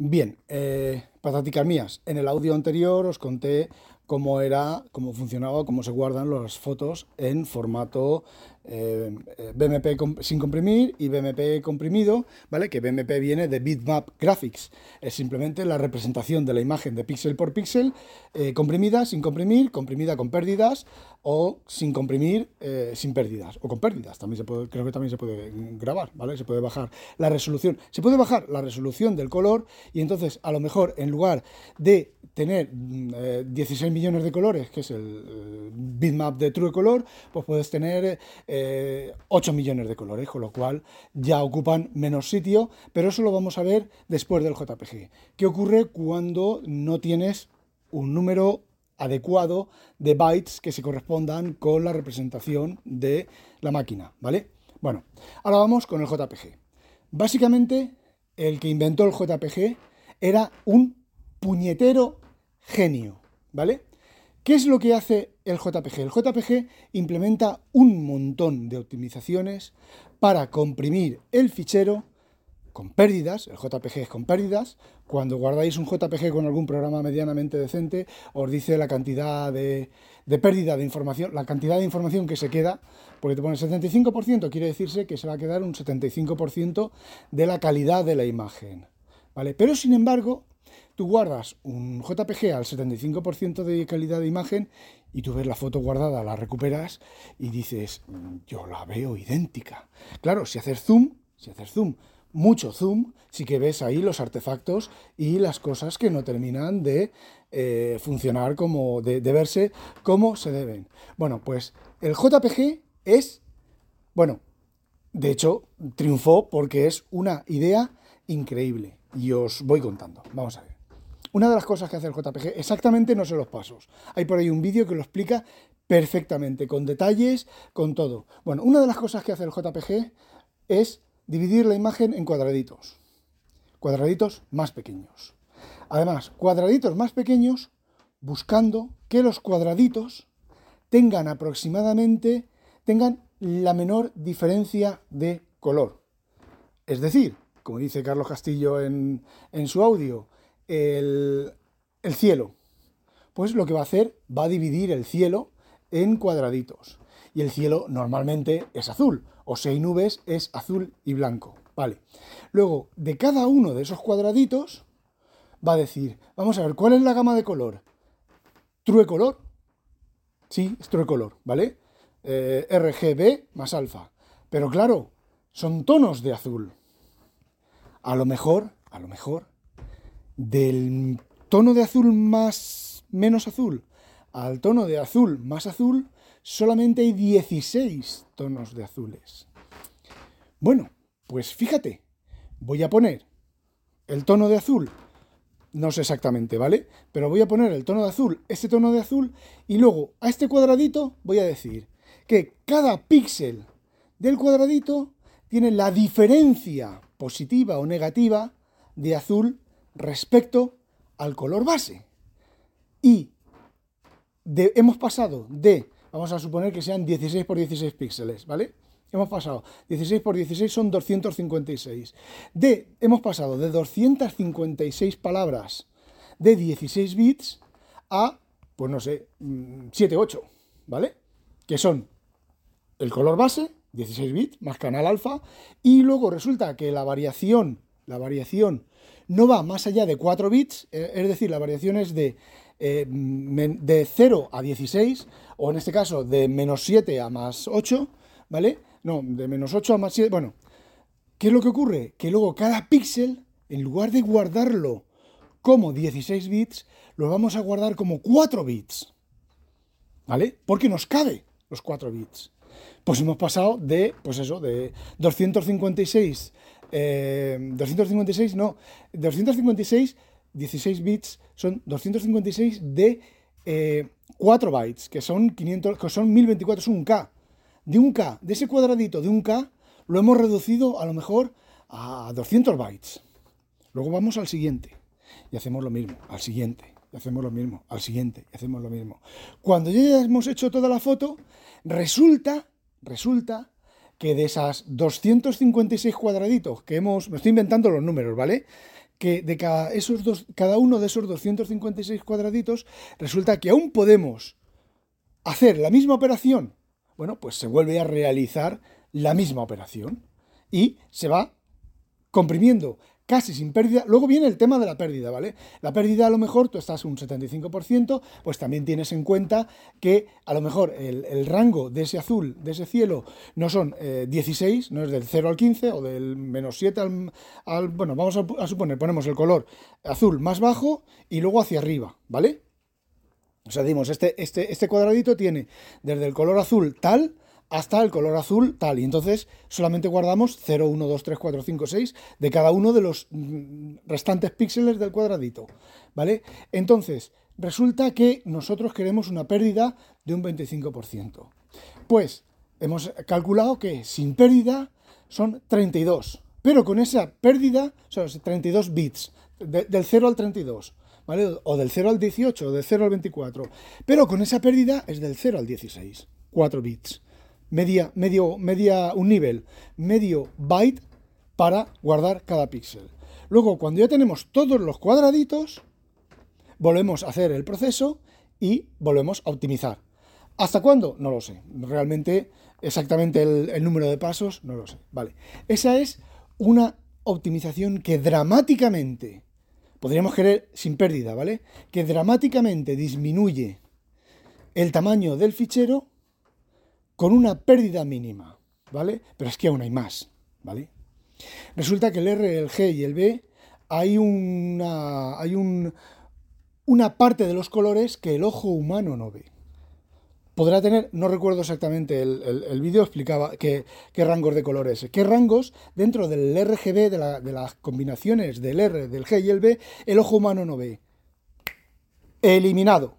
Bien, eh, mías. En el audio anterior os conté cómo era, cómo funcionaba, cómo se guardan las fotos en formato eh, BMP sin comprimir y BMP comprimido, ¿vale? Que BMP viene de Bitmap Graphics. Es simplemente la representación de la imagen de píxel por píxel, eh, comprimida sin comprimir, comprimida con pérdidas o sin comprimir eh, sin pérdidas o con pérdidas. También se puede, creo que también se puede grabar, ¿vale? Se puede bajar la resolución. Se puede bajar la resolución del color y entonces a lo mejor en lugar de tener 16 mm, millones de colores, que es el bitmap de True Color, pues puedes tener 8 millones de colores, con lo cual ya ocupan menos sitio, pero eso lo vamos a ver después del JPG. ¿Qué ocurre cuando no tienes un número adecuado de bytes que se correspondan con la representación de la máquina, ¿vale? Bueno, ahora vamos con el JPG. Básicamente, el que inventó el JPG era un puñetero genio, ¿vale? ¿Qué es lo que hace el JPG? El JPG implementa un montón de optimizaciones para comprimir el fichero con pérdidas, el JPG es con pérdidas, cuando guardáis un JPG con algún programa medianamente decente, os dice la cantidad de, pérdida de información, la cantidad de información que se queda, porque te pone 75%, quiere decirse que se va a quedar un 75% de la calidad de la imagen. ¿vale? Pero sin embargo, tú guardas un JPG al 75% de calidad de imagen y tú ves la foto guardada, la recuperas y dices, mm, yo la veo idéntica. Claro, si haces zoom, si haces zoom, mucho zoom, sí que ves ahí los artefactos y las cosas que no terminan de eh, funcionar como, de, de verse como se deben. Bueno, pues el JPG es, bueno, de hecho, triunfó porque es una idea increíble. Y os voy contando. Vamos a ver. Una de las cosas que hace el JPG, exactamente no sé los pasos. Hay por ahí un vídeo que lo explica perfectamente, con detalles, con todo. Bueno, una de las cosas que hace el JPG es dividir la imagen en cuadraditos. Cuadraditos más pequeños. Además, cuadraditos más pequeños buscando que los cuadraditos tengan aproximadamente, tengan la menor diferencia de color. Es decir, como dice Carlos Castillo en, en su audio, el, cielo. Pues lo que va a hacer, va a dividir el cielo en cuadraditos. Y el cielo normalmente es azul, o si hay nubes es azul y blanco. Vale. Luego, de cada uno de esos cuadraditos, va a decir, vamos a ver, ¿cuál es la gama de color? True color. Sí, es true color, ¿vale? Eh, RGB más alfa. Pero claro, son tonos de azul. A lo mejor, a lo mejor, del tono de azul más menos azul al tono de azul más azul, solamente hay 16 tonos de azules. Bueno, pues fíjate, voy a poner el tono de azul, no sé exactamente, ¿vale? Pero voy a poner el tono de azul, este tono de azul, y luego a este cuadradito voy a decir que cada píxel del cuadradito tiene la diferencia positiva o negativa de azul respecto al color base. Y hemos pasado de, vamos a suponer que sean 16 por 16 píxeles, ¿vale? Hemos pasado, 16 por 16 son 256. De, hemos pasado de 256 palabras de 16 bits a, pues no sé, 7, mm, 8, ¿vale? Que son el color base, 16 bits, más canal alfa, y luego resulta que la variación, la variación no va más allá de 4 bits, eh, es decir, la variación es de, eh, de 0 a 16, o en este caso de menos 7 a más 8, ¿vale? No, de menos 8 a más 7, bueno. ¿Qué es lo que ocurre? Que luego cada píxel, en lugar de guardarlo como 16 bits, lo vamos a guardar como 4 bits. ¿Vale? Porque nos cabe los 4 bits. Pues hemos pasado de, pues eso, de 256 256, eh, no, 256, 16 bits, son 256 de 4 eh, bytes, que son 500, que son 1024, es un K. De un K, de ese cuadradito de un K, lo hemos reducido a lo mejor a 200 bytes. Luego vamos al siguiente y hacemos lo mismo, al siguiente, y hacemos lo mismo, al siguiente, y hacemos lo mismo. Cuando ya hemos hecho toda la foto, resulta, resulta que de esas 256 cuadraditos que hemos, me estoy inventando los números, ¿vale? que de cada, esos dos, cada uno de esos 256 cuadraditos resulta que aún podemos hacer la misma operación. Bueno, pues se vuelve a realizar la misma operación y se va comprimiendo casi sin pérdida. Luego viene el tema de la pérdida, ¿vale? La pérdida a lo mejor tú estás un 75%, pues también tienes en cuenta que a lo mejor el, rango de ese azul, de ese cielo, no son 16, eh, no es del 0 al 15 o del menos 7 al, bueno, vamos a, suponer, ponemos el color azul más bajo y luego hacia arriba, ¿vale? O sea, dimos, este, este, este cuadradito tiene desde el color azul tal hasta el color azul tal. Y entonces solamente guardamos 0, 1, 2, 3, 4, 5, 6 de cada uno de los mm, restantes píxeles del cuadradito. ¿Vale? Entonces, resulta que nosotros queremos una pérdida de un 25%. Pues hemos calculado que sin pérdida son 32. Pero con esa pérdida son 32 bits, del 0 al 32. ¿Vale? O del 0 al 18, o del 0 al 24. Pero con esa pérdida es del 0 al 16, 4 bits media, medio, media, un nivel, medio byte para guardar cada píxel. Luego, cuando ya tenemos todos los cuadraditos, volvemos a hacer el proceso y volvemos a optimizar. ¿Hasta cuándo? No lo sé. Realmente, exactamente el, el número de pasos, no lo sé. Vale. Esa es una optimización que dramáticamente, podríamos querer sin pérdida, ¿vale? Que dramáticamente disminuye el tamaño del fichero con una pérdida mínima, ¿vale? Pero es que aún hay más, ¿vale? Resulta que el R, el G y el B hay una, hay un, una parte de los colores que el ojo humano no ve. Podrá tener, no recuerdo exactamente, el, vídeo explicaba qué, rangos de colores, qué rangos dentro del RGB, de, de las combinaciones del R, del G y el B, el ojo humano no ve. Eliminado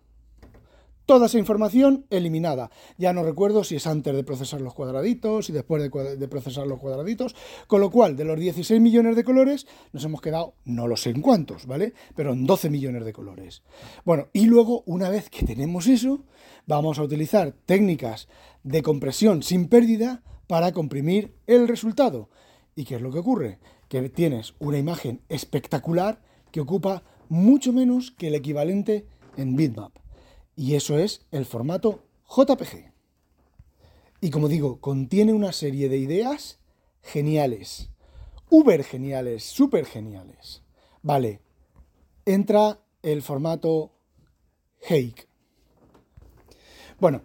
toda esa información eliminada. Ya no recuerdo si es antes de procesar los cuadraditos y después de, procesar los cuadraditos, con lo cual de los 16 millones de colores nos hemos quedado, no lo sé en cuántos, ¿vale? Pero en 12 millones de colores. Bueno, y luego, una vez que tenemos eso, vamos a utilizar técnicas de compresión sin pérdida para comprimir el resultado. ¿Y qué es lo que ocurre? Que tienes una imagen espectacular que ocupa mucho menos que el equivalente en bitmap. Y eso es el formato JPG. Y como digo, contiene una serie de ideas geniales, uber geniales, super geniales. Vale, entra el formato Hake. Bueno,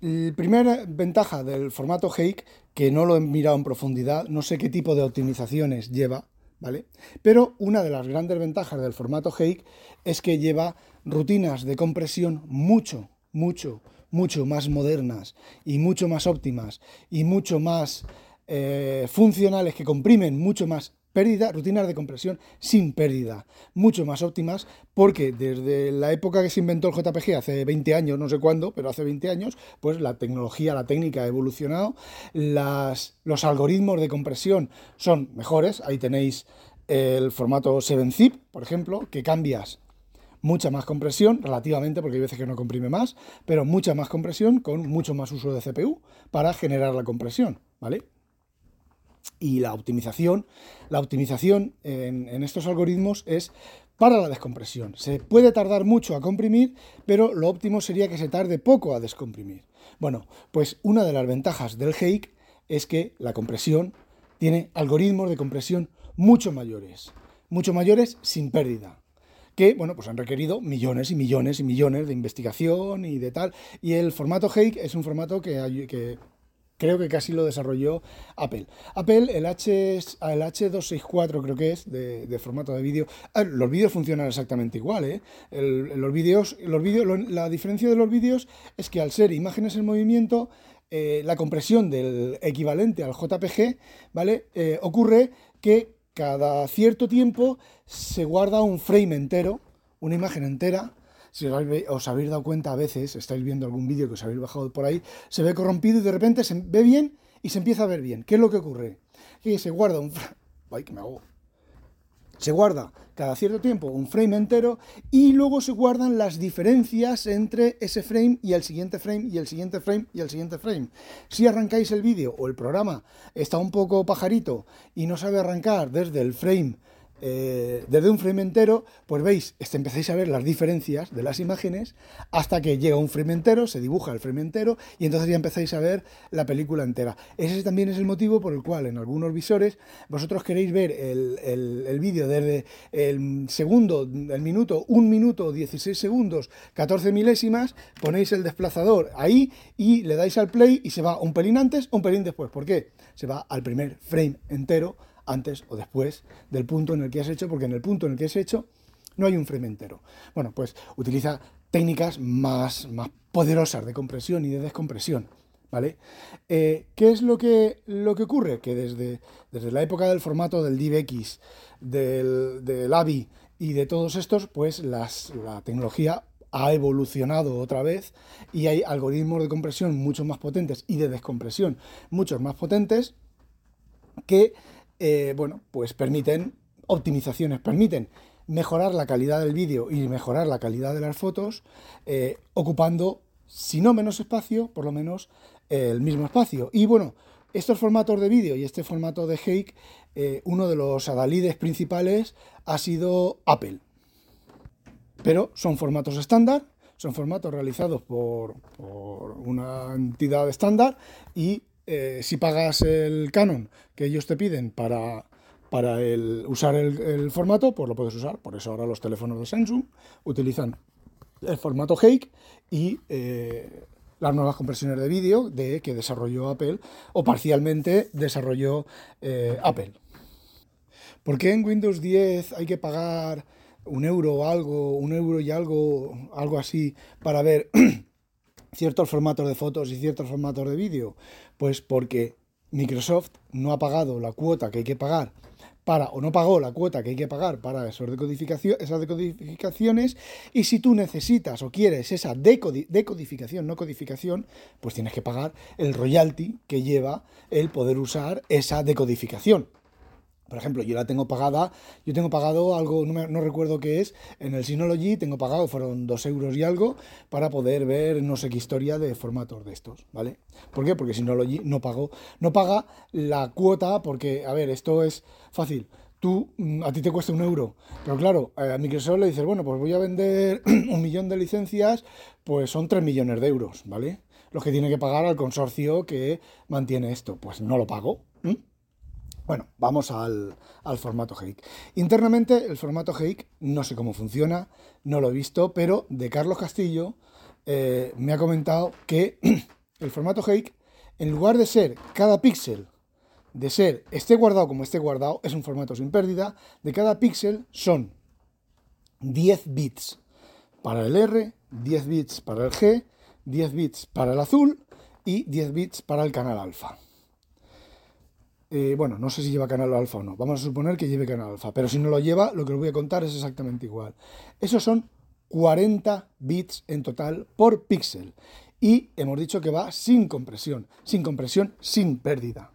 la primera ventaja del formato Hake, que no lo he mirado en profundidad, no sé qué tipo de optimizaciones lleva, ¿vale? Pero una de las grandes ventajas del formato Hake es que lleva rutinas de compresión mucho, mucho, mucho más modernas y mucho más óptimas y mucho más eh, funcionales que comprimen mucho más pérdida, rutinas de compresión sin pérdida, mucho más óptimas, porque desde la época que se inventó el JPG, hace 20 años, no sé cuándo, pero hace 20 años, pues la tecnología, la técnica ha evolucionado, las, los algoritmos de compresión son mejores, ahí tenéis el formato 7-zip, por ejemplo, que cambias mucha más compresión, relativamente, porque hay veces que no comprime más, pero mucha más compresión con mucho más uso de CPU para generar la compresión, ¿vale? Y la optimización, la optimización en, estos algoritmos es para la descompresión. Se puede tardar mucho a comprimir, pero lo óptimo sería que se tarde poco a descomprimir. Bueno, pues una de las ventajas del Hake es que la compresión tiene algoritmos de compresión mucho mayores, mucho mayores sin pérdida que bueno, pues han requerido millones y millones y millones de investigación y de tal. Y el formato Hake es un formato que, creo que casi lo desarrolló Apple. Apple, el, H, el H264 creo que es, de, formato de vídeo. Los vídeos funcionan exactamente igual, ¿eh? los los la diferencia de los vídeos es que al ser imágenes en movimiento, eh, la compresión del equivalente al JPG, ¿vale? Eh, ocurre que cada cierto tiempo se guarda un frame entero, una imagen entera. Si os habéis dado cuenta a veces, estáis viendo algún vídeo que os habéis bajado por ahí, se ve corrompido y de repente se ve bien y se empieza a ver bien. ¿Qué es lo que ocurre? Que se guarda un... ¡Ay, que me hago! Se guarda cada cierto tiempo un frame entero y luego se guardan las diferencias entre ese frame y el siguiente frame y el siguiente frame y el siguiente frame. Si arrancáis el vídeo o el programa está un poco pajarito y no sabe arrancar desde el frame eh, desde un frame entero, pues veis, este, empezáis a ver las diferencias de las imágenes hasta que llega un frame entero, se dibuja el frame entero y entonces ya empezáis a ver la película entera. Ese también es el motivo por el cual en algunos visores vosotros queréis ver el, vídeo desde el segundo, el minuto, un minuto, 16 segundos, 14 milésimas, ponéis el desplazador ahí y le dais al play y se va un pelín antes, un pelín después. ¿Por qué? Se va al primer frame entero antes o después del punto en el que has hecho, porque en el punto en el que has hecho no hay un frame entero. Bueno, pues utiliza técnicas más, más poderosas de compresión y de descompresión. ¿Vale? Eh, ¿Qué es lo que, lo que ocurre? Que desde, desde la época del formato del DivX, del, del AVI y de todos estos, pues la tecnología ha evolucionado otra vez y hay algoritmos de compresión mucho más potentes y de descompresión muchos más potentes que eh, bueno, pues permiten optimizaciones, permiten mejorar la calidad del vídeo y mejorar la calidad de las fotos, eh, ocupando, si no menos espacio, por lo menos el mismo espacio. Y bueno, estos formatos de vídeo y este formato de Hake, eh, uno de los adalides principales ha sido Apple. Pero son formatos estándar, son formatos realizados por, por una entidad estándar y eh, si pagas el canon que ellos te piden para, para el, usar el, formato, pues lo puedes usar. Por eso ahora los teléfonos de Samsung utilizan el formato Hake y eh, las nuevas compresiones de vídeo de, que desarrolló Apple o parcialmente desarrolló eh, Apple. ¿Por qué en Windows 10 hay que pagar un euro o algo, un euro y algo, algo así para ver ciertos formatos de fotos y ciertos formatos de vídeo? Pues porque Microsoft no ha pagado la cuota que hay que pagar para, o no pagó la cuota que hay que pagar para esas decodificaciones, y si tú necesitas o quieres esa decodificación, no codificación, pues tienes que pagar el royalty que lleva el poder usar esa decodificación. Por ejemplo, yo la tengo pagada, yo tengo pagado algo, no, recuerdo qué es, en el Synology tengo pagado, fueron dos euros y algo, para poder ver no sé qué historia de formatos de estos, ¿vale? ¿Por qué? Porque Synology no pagó, no paga la cuota, porque, a ver, esto es fácil. Tú, mm, a ti te cuesta un euro, pero claro, a Microsoft le dices, bueno, pues voy a vender un millón de licencias, pues son tres millones de euros, ¿vale? Los que tiene que pagar al consorcio que mantiene esto, pues no lo pago. Bueno, vamos al, formato Hake. Internamente, el formato Hake no sé cómo funciona, no lo he visto, pero de Carlos Castillo eh, me ha comentado que el formato Hake, en lugar de ser cada píxel, de ser esté guardado como esté guardado, es un formato sin pérdida, de cada píxel son 10 bits para el R, 10 bits para el G, 10 bits para el azul y 10 bits para el canal alfa. Eh, bueno, no sé si lleva canal alfa o no. Vamos a suponer que lleve canal alfa. Pero si no lo lleva, lo que os voy a contar es exactamente igual. Esos son 40 bits en total por píxel. Y hemos dicho que va sin compresión. Sin compresión, sin pérdida.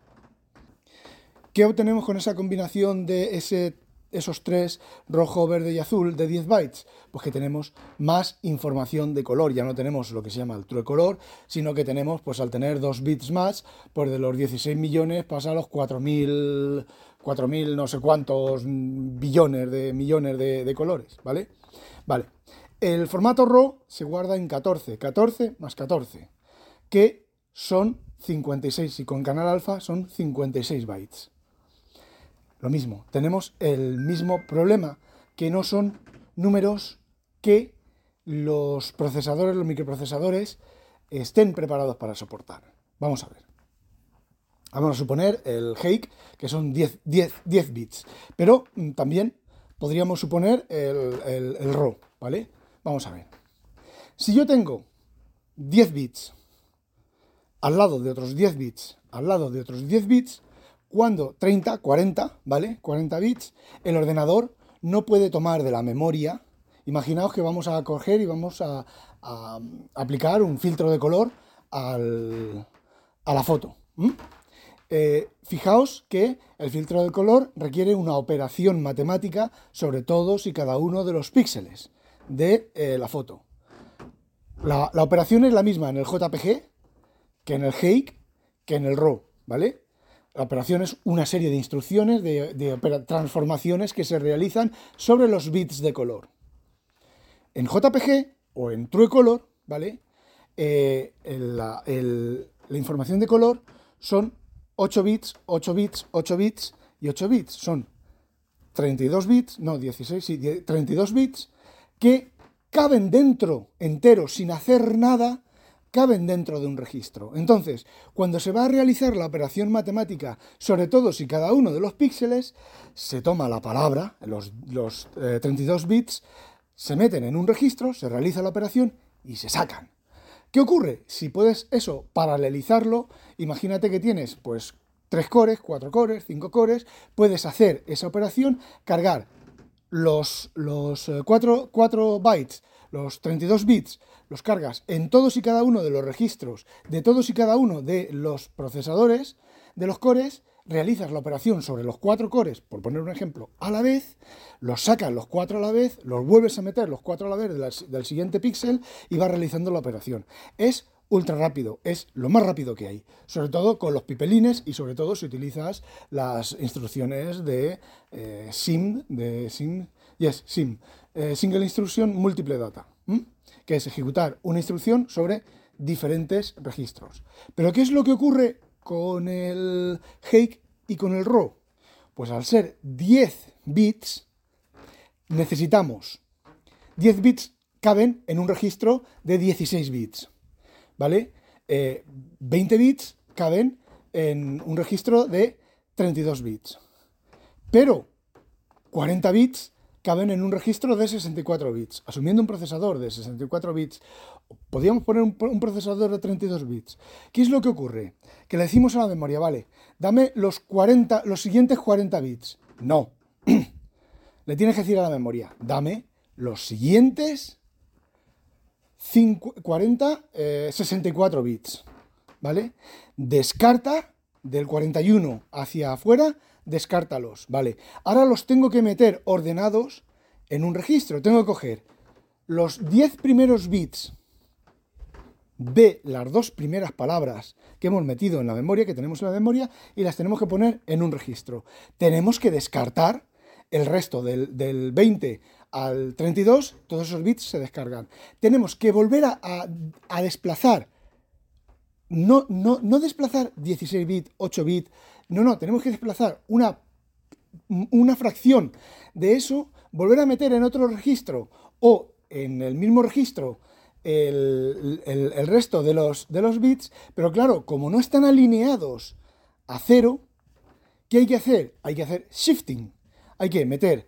¿Qué obtenemos con esa combinación de ese esos tres, rojo, verde y azul, de 10 bytes? Pues que tenemos más información de color. Ya no tenemos lo que se llama el true color, sino que tenemos, pues al tener dos bits más, pues de los 16 millones pasa a los 4.000, 4.000 no sé cuántos billones de millones de, de colores, ¿vale? Vale. El formato RAW se guarda en 14, 14 más 14, que son 56, y con canal alfa son 56 bytes. Lo mismo, tenemos el mismo problema, que no son números que los procesadores, los microprocesadores, estén preparados para soportar. Vamos a ver. Vamos a suponer el Hake, que son 10, 10, bits. Pero mm, también podríamos suponer el, el, ¿vale? Vamos a ver. Si yo tengo 10 bits al lado de otros 10 bits, al lado de otros 10 bits, cuando 30, 40, ¿vale? 40 bits, el ordenador no puede tomar de la memoria. Imaginaos que vamos a coger y vamos a, aplicar un filtro de color a la foto. Eh, fijaos que el filtro de color requiere una operación matemática sobre todos y cada uno de los píxeles de eh, la foto. La, la, operación es la misma en el JPG que en el Hake que en el RAW, ¿vale? La operación es una serie de instrucciones, de, transformaciones que se realizan sobre los bits de color. En JPG o en True Color, ¿vale? Eh, la, la información de color son 8 bits, 8 bits, 8 bits y 8 bits. Son 32 bits, no, 16, sí, 32 bits que caben dentro entero sin hacer nada caben dentro de un registro. Entonces, cuando se va a realizar la operación matemática, sobre todo si cada uno de los píxeles, se toma la palabra, los, 32 eh, bits, se meten en un registro, se realiza la operación y se sacan. ¿Qué ocurre? Si puedes eso paralelizarlo, imagínate que tienes pues 3 cores, 4 cores, 5 cores, puedes hacer esa operación, cargar los, los 4, eh, bytes, los 32 bits, cargas en todos y cada uno de los registros de todos y cada uno de los procesadores de los cores, realizas la operación sobre los cuatro cores, por poner un ejemplo, a la vez, los sacas los cuatro a la vez, los vuelves a meter los cuatro a la vez del siguiente píxel y vas realizando la operación. Es ultra rápido, es lo más rápido que hay, sobre todo con los pipelines y sobre todo si utilizas las instrucciones de eh, SIM, de SIM, yes, SIM, eh, Single Instruction Multiple Data, que es ejecutar una instrucción sobre diferentes registros. Pero ¿qué es lo que ocurre con el Hake y con el RAW? Pues al ser 10 bits, necesitamos 10 bits caben en un registro de 16 bits, ¿vale? 20 eh, bits caben en un registro de 32 bits. Pero 40 bits caben en un registro de 64 bits. Asumiendo un procesador de 64 bits, podríamos poner un, procesador de 32 bits. ¿Qué es lo que ocurre? Que le decimos a la memoria, vale, dame los, 40, los siguientes 40 bits. No. le tienes que decir a la memoria, dame los siguientes 40, 64 eh, bits. ¿Vale? Descarta del 41 hacia afuera descártalos, ¿vale? Ahora los tengo que meter ordenados en un registro. Tengo que coger los 10 primeros bits de las dos primeras palabras que hemos metido en la memoria, que tenemos en la memoria, y las tenemos que poner en un registro. Tenemos que descartar el resto del, 20 al 32, todos esos bits se descargan. Tenemos que volver a, desplazar, no, no, no desplazar 16 bits, 8 bits, no, no, tenemos que desplazar una, una fracción de eso, volver a meter en otro registro o en el mismo registro el, resto de los, de los bits, pero claro, como no están alineados a cero, ¿qué hay que hacer? Hay que hacer shifting. Hay que meter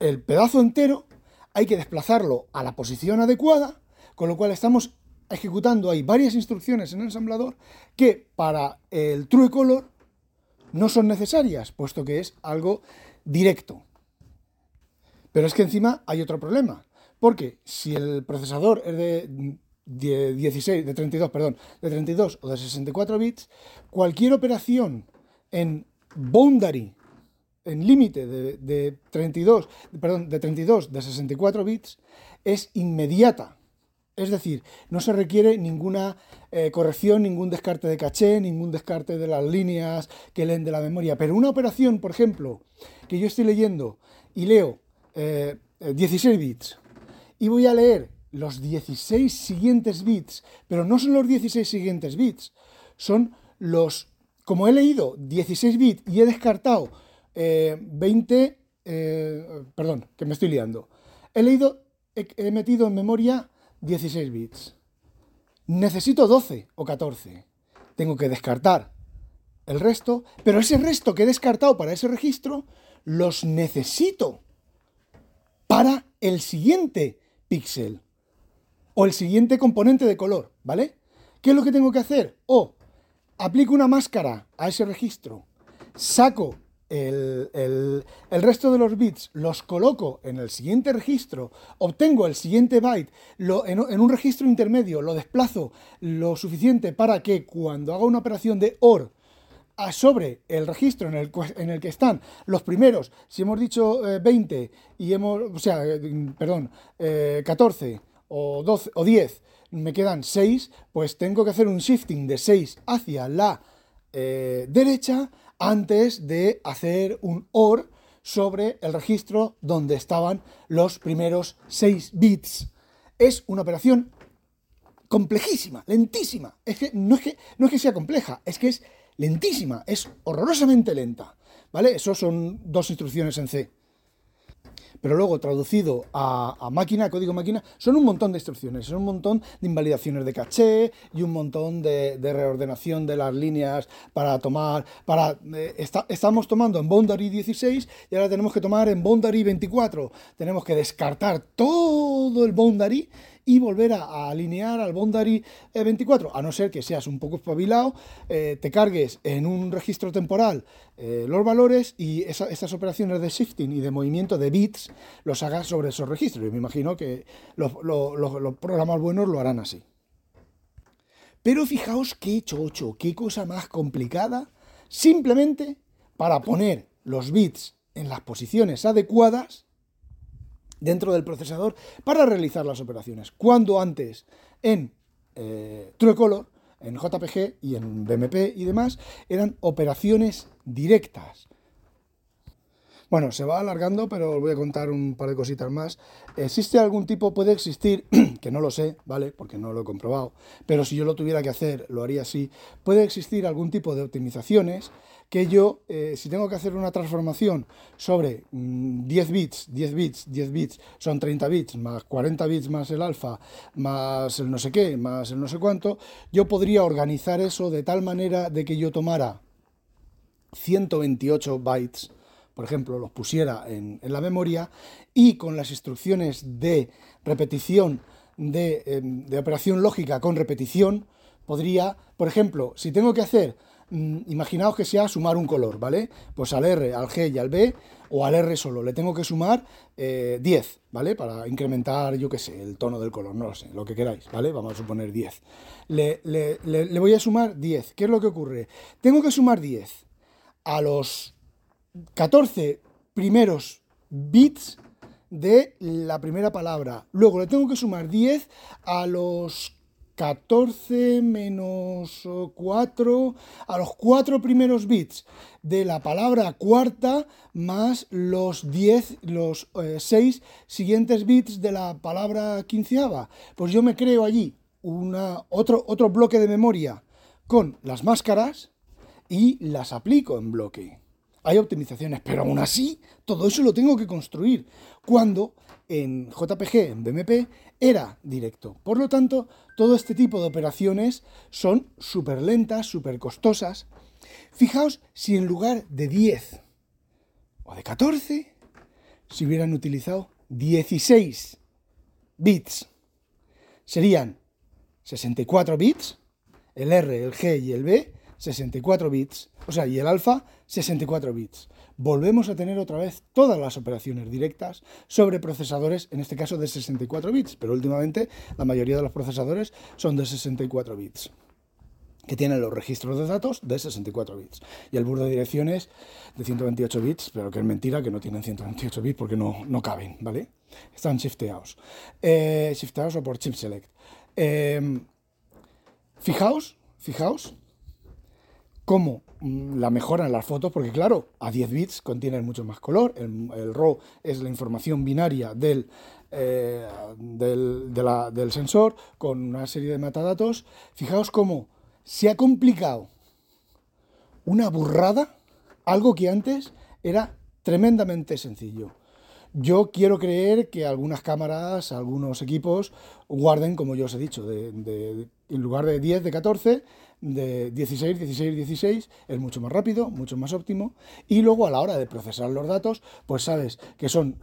el pedazo entero, hay que desplazarlo a la posición adecuada, con lo cual estamos ejecutando ahí varias instrucciones en el ensamblador que para el true color no son necesarias, puesto que es algo directo. Pero es que encima hay otro problema, porque si el procesador es de 16, de 32, perdón, de 32 o de 64 bits, cualquier operación en boundary, en límite de, 32, perdón, de 32, de 64 bits, es inmediata. Es decir, no se requiere ninguna eh, corrección, ningún descarte de caché, ningún descarte de las líneas que leen de la memoria. Pero una operación, por ejemplo, que yo estoy leyendo y leo 16 eh, bits y voy a leer los 16 siguientes bits, pero no son los 16 siguientes bits, son los, como he leído 16 bits y he descartado 20, eh, perdón, que me estoy liando, he leído, he metido en memoria 16 bits. Necesito 12 o 14. Tengo que descartar el resto, pero ese resto que he descartado para ese registro, los necesito para el siguiente píxel o el siguiente componente de color, ¿vale? ¿Qué es lo que tengo que hacer? O aplico una máscara a ese registro, saco el, resto de los bits los coloco en el siguiente registro, obtengo el siguiente byte, lo, en, un registro intermedio lo desplazo lo suficiente para que cuando haga una operación de OR sobre el registro en el, en el que están los primeros, si hemos dicho 20 eh, y hemos, o sea, eh, perdón, 14 eh, o 12 o 10, me quedan 6, pues tengo que hacer un shifting de 6 hacia la derecha antes de hacer un OR sobre el registro donde estaban los primeros 6 bits. Es una operación complejísima, lentísima. Es que no es que, no es que sea compleja, es que es lentísima, es horrorosamente lenta. ¿Vale? Eso son dos instrucciones en C pero luego traducido a, máquina, a código máquina, son un montón de instrucciones, son un montón de invalidaciones de caché y un montón de, reordenación de las líneas para tomar, eh, estamos tomando en boundary 16 y ahora tenemos que tomar en boundary 24, tenemos que descartar todo el boundary y volver a, alinear al boundary 24, eh, a no ser que seas un poco espabilado, eh, te cargues en un registro temporal eh, los valores y estas operaciones de shifting y de movimiento de bits los hagas sobre esos registros. Y me imagino que los, programas buenos lo harán así. Pero fijaos qué chocho, qué cosa más complicada, simplemente para poner los bits en las posiciones adecuadas dentro del procesador para realizar las operaciones. Cuando antes en eh, TrueColor, en JPG y en BMP y demás, eran operaciones directas. Bueno, se va alargando, pero os voy a contar un par de cositas más. ¿Existe algún tipo, puede existir, que no lo sé, ¿vale? Porque no lo he comprobado, pero si yo lo tuviera que hacer, lo haría así. Puede existir algún tipo de optimizaciones que yo, eh, si tengo que hacer una transformación sobre 10 mm, bits, 10 bits, 10 bits, son 30 bits, más 40 bits más el alfa, más el no sé qué, más el no sé cuánto, yo podría organizar eso de tal manera de que yo tomara 128 bytes por ejemplo, los pusiera en, la memoria y con las instrucciones de repetición em, de, operación lógica con repetición, podría, por ejemplo, si tengo que hacer, mm, imaginaos que sea sumar un color, ¿vale? Pues al R, al G y al B, o al R solo, le tengo que sumar 10, eh, ¿vale? Para incrementar, yo qué sé, el tono del color, no lo sé, lo que queráis, ¿vale? Vamos a suponer 10. Le, le voy a sumar 10. ¿Qué es lo que ocurre? Tengo que sumar 10 a los 14 primeros bits de la primera palabra. Luego le tengo que sumar 10 a los 14 menos 4, a los 4 primeros bits de la palabra cuarta más los 10, los 6 eh, siguientes bits de la palabra quinceava. Pues yo me creo allí una, otro, otro bloque de memoria con las máscaras y las aplico en bloque hay optimizaciones, pero aún así todo eso lo tengo que construir. Cuando en JPG, en BMP, era directo. Por lo tanto, todo este tipo de operaciones son súper lentas, súper costosas. Fijaos si en lugar de 10 o de 14, si hubieran utilizado 16 bits, serían 64 bits, el R, el G y el B, 64 bits, o sea, y el alfa 64 bits. Volvemos a tener otra vez todas las operaciones directas sobre procesadores, en este caso de 64 bits, pero últimamente la mayoría de los procesadores son de 64 bits que tienen los registros de datos de 64 bits. Y el bus de direcciones de 128 bits, pero que es mentira que no tienen 128 bits porque no, no caben, ¿vale? Están shifteados. Eh, shifteados o por chip select. Eh, fijaos, fijaos cómo mm, la mejora en las fotos, porque claro, a 10 bits contienen mucho más color, el, RAW es la información binaria del, eh, del, sensor con una serie de metadatos. Fijaos cómo se ha complicado una burrada, algo que antes era tremendamente sencillo. Yo quiero creer que algunas cámaras, algunos equipos guarden, como yo os he dicho, en lugar de 10, de 14, de 16, 16, 16, es mucho más rápido, mucho más óptimo. Y luego a la hora de procesar los datos, pues sabes que son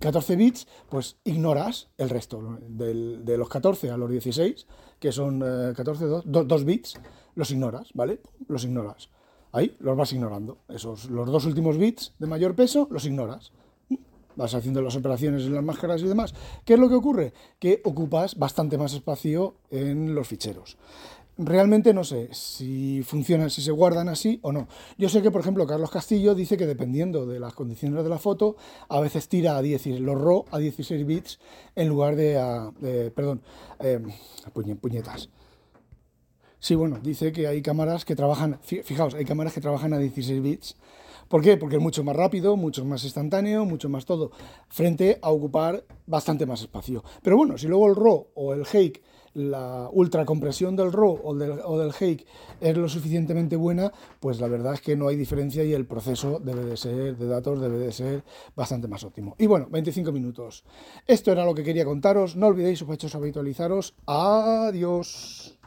14 eh, bits, pues ignoras el resto. de los 14 a los 16, que son 14, 2, bits, los ignoras, ¿vale? Los ignoras. Ahí los vas ignorando. Esos, los dos últimos bits de mayor peso, los ignoras vas haciendo las operaciones en las máscaras y demás. ¿Qué es lo que ocurre? Que ocupas bastante más espacio en los ficheros realmente no sé si funcionan, si se guardan así o no. Yo sé que, por ejemplo, Carlos Castillo dice que dependiendo de las condiciones de la foto, a veces tira a 10, los RAW a 16 bits en lugar de, a, perdón, eh, puñetas. Sí, bueno, dice que hay cámaras que trabajan, fijaos, hay cámaras que trabajan a 16 bits. ¿Por qué? Porque es mucho más rápido, mucho más instantáneo, mucho más todo, frente a ocupar bastante más espacio. Pero bueno, si luego el RAW o el Hake la ultracompresión del RAW o del, o del Hake es lo suficientemente buena, pues la verdad es que no hay diferencia y el proceso debe de ser, de datos debe de ser bastante más óptimo. Y bueno, 25 minutos. Esto era lo que quería contaros. No olvidéis, sospechosos, habitualizaros. Adiós.